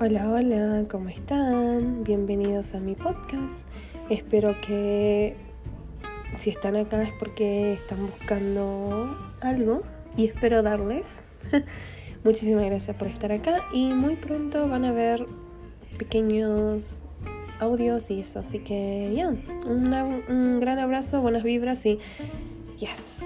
Hola, hola, ¿cómo están? Bienvenidos a mi podcast. Espero que si están acá es porque están buscando algo y espero darles. Muchísimas gracias por estar acá y muy pronto van a ver pequeños audios y eso. Así que ya, un gran abrazo, buenas vibras y yes.